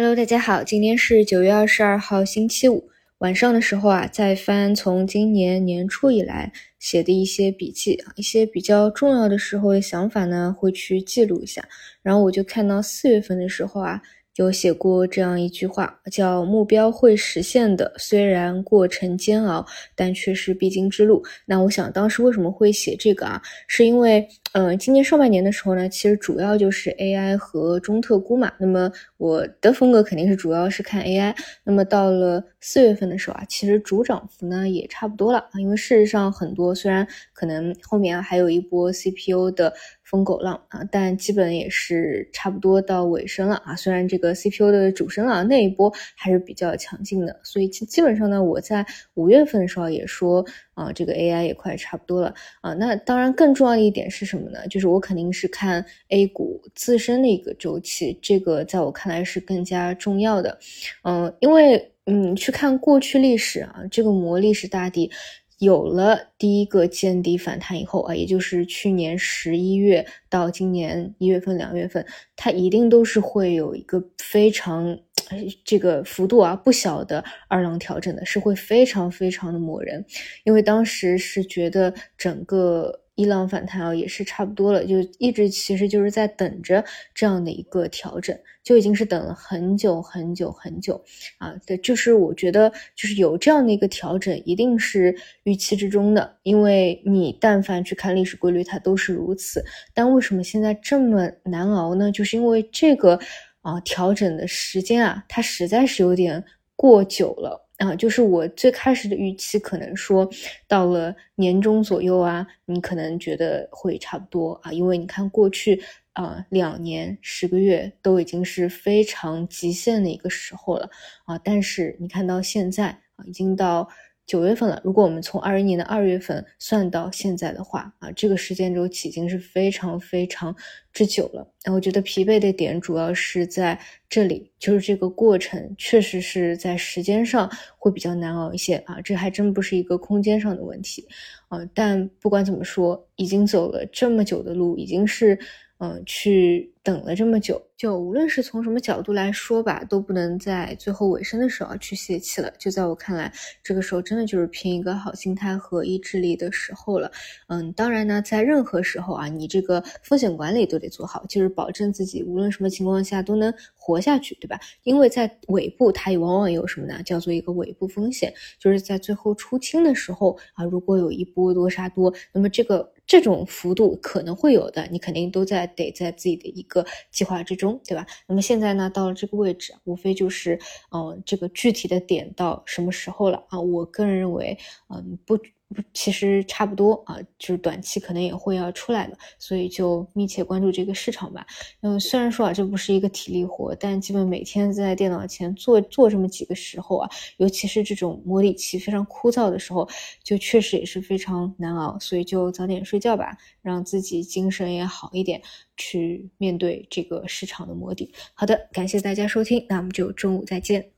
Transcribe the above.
Hello，大家好，今天是九月二十二号，星期五晚上的时候啊，在翻从今年年初以来写的一些笔记，一些比较重要的时候的想法呢，会去记录一下。然后我就看到四月份的时候啊。有写过这样一句话，叫“目标会实现的，虽然过程煎熬，但却是必经之路。”那我想当时为什么会写这个啊？是因为，嗯，今年上半年的时候呢，其实主要就是 AI 和中特估嘛。那么我的风格肯定是主要是看 AI。那么到了四月份的时候啊，其实主涨幅呢也差不多了啊。因为事实上很多，虽然可能后面啊还有一波 CPU 的。疯狗浪啊，但基本也是差不多到尾声了啊。虽然这个 CPU 的主升浪那一波还是比较强劲的，所以基基本上呢，我在五月份的时候也说啊，这个 AI 也快差不多了啊。那当然更重要的一点是什么呢？就是我肯定是看 A 股自身的一个周期，这个在我看来是更加重要的。嗯，因为嗯，去看过去历史啊，这个磨历史大底。有了第一个见底反弹以后啊，也就是去年十一月到今年一月份、两月份，它一定都是会有一个非常这个幅度啊不小的二浪调整的，是会非常非常的磨人，因为当时是觉得整个。伊朗反弹啊，也是差不多了，就一直其实就是在等着这样的一个调整，就已经是等了很久很久很久啊。对，就是我觉得就是有这样的一个调整，一定是预期之中的，因为你但凡去看历史规律，它都是如此。但为什么现在这么难熬呢？就是因为这个啊调整的时间啊，它实在是有点过久了。啊，就是我最开始的预期，可能说到了年中左右啊，你可能觉得会差不多啊，因为你看过去啊两年十个月都已经是非常极限的一个时候了啊，但是你看到现在啊，已经到。九月份了，如果我们从二一年的二月份算到现在的话，啊，这个时间周期已经是非常非常之久了。那我觉得疲惫的点主要是在这里，就是这个过程确实是在时间上会比较难熬一些啊，这还真不是一个空间上的问题啊。但不管怎么说，已经走了这么久的路，已经是。嗯，去等了这么久，就无论是从什么角度来说吧，都不能在最后尾声的时候去泄气了。就在我看来，这个时候真的就是拼一个好心态和意志力的时候了。嗯，当然呢，在任何时候啊，你这个风险管理都得做好，就是保证自己无论什么情况下都能活下去，对吧？因为在尾部，它也往往有什么呢？叫做一个尾部风险，就是在最后出清的时候啊，如果有一波多杀多，那么这个。这种幅度可能会有的，你肯定都在得在自己的一个计划之中，对吧？那么现在呢，到了这个位置，无非就是，嗯，这个具体的点到什么时候了啊？我个人认为，嗯，不。其实差不多啊，就是短期可能也会要出来的，所以就密切关注这个市场吧。嗯，虽然说啊，这不是一个体力活，但基本每天在电脑前做做这么几个时候啊，尤其是这种模拟期非常枯燥的时候，就确实也是非常难熬。所以就早点睡觉吧，让自己精神也好一点，去面对这个市场的磨底。好的，感谢大家收听，那我们就中午再见。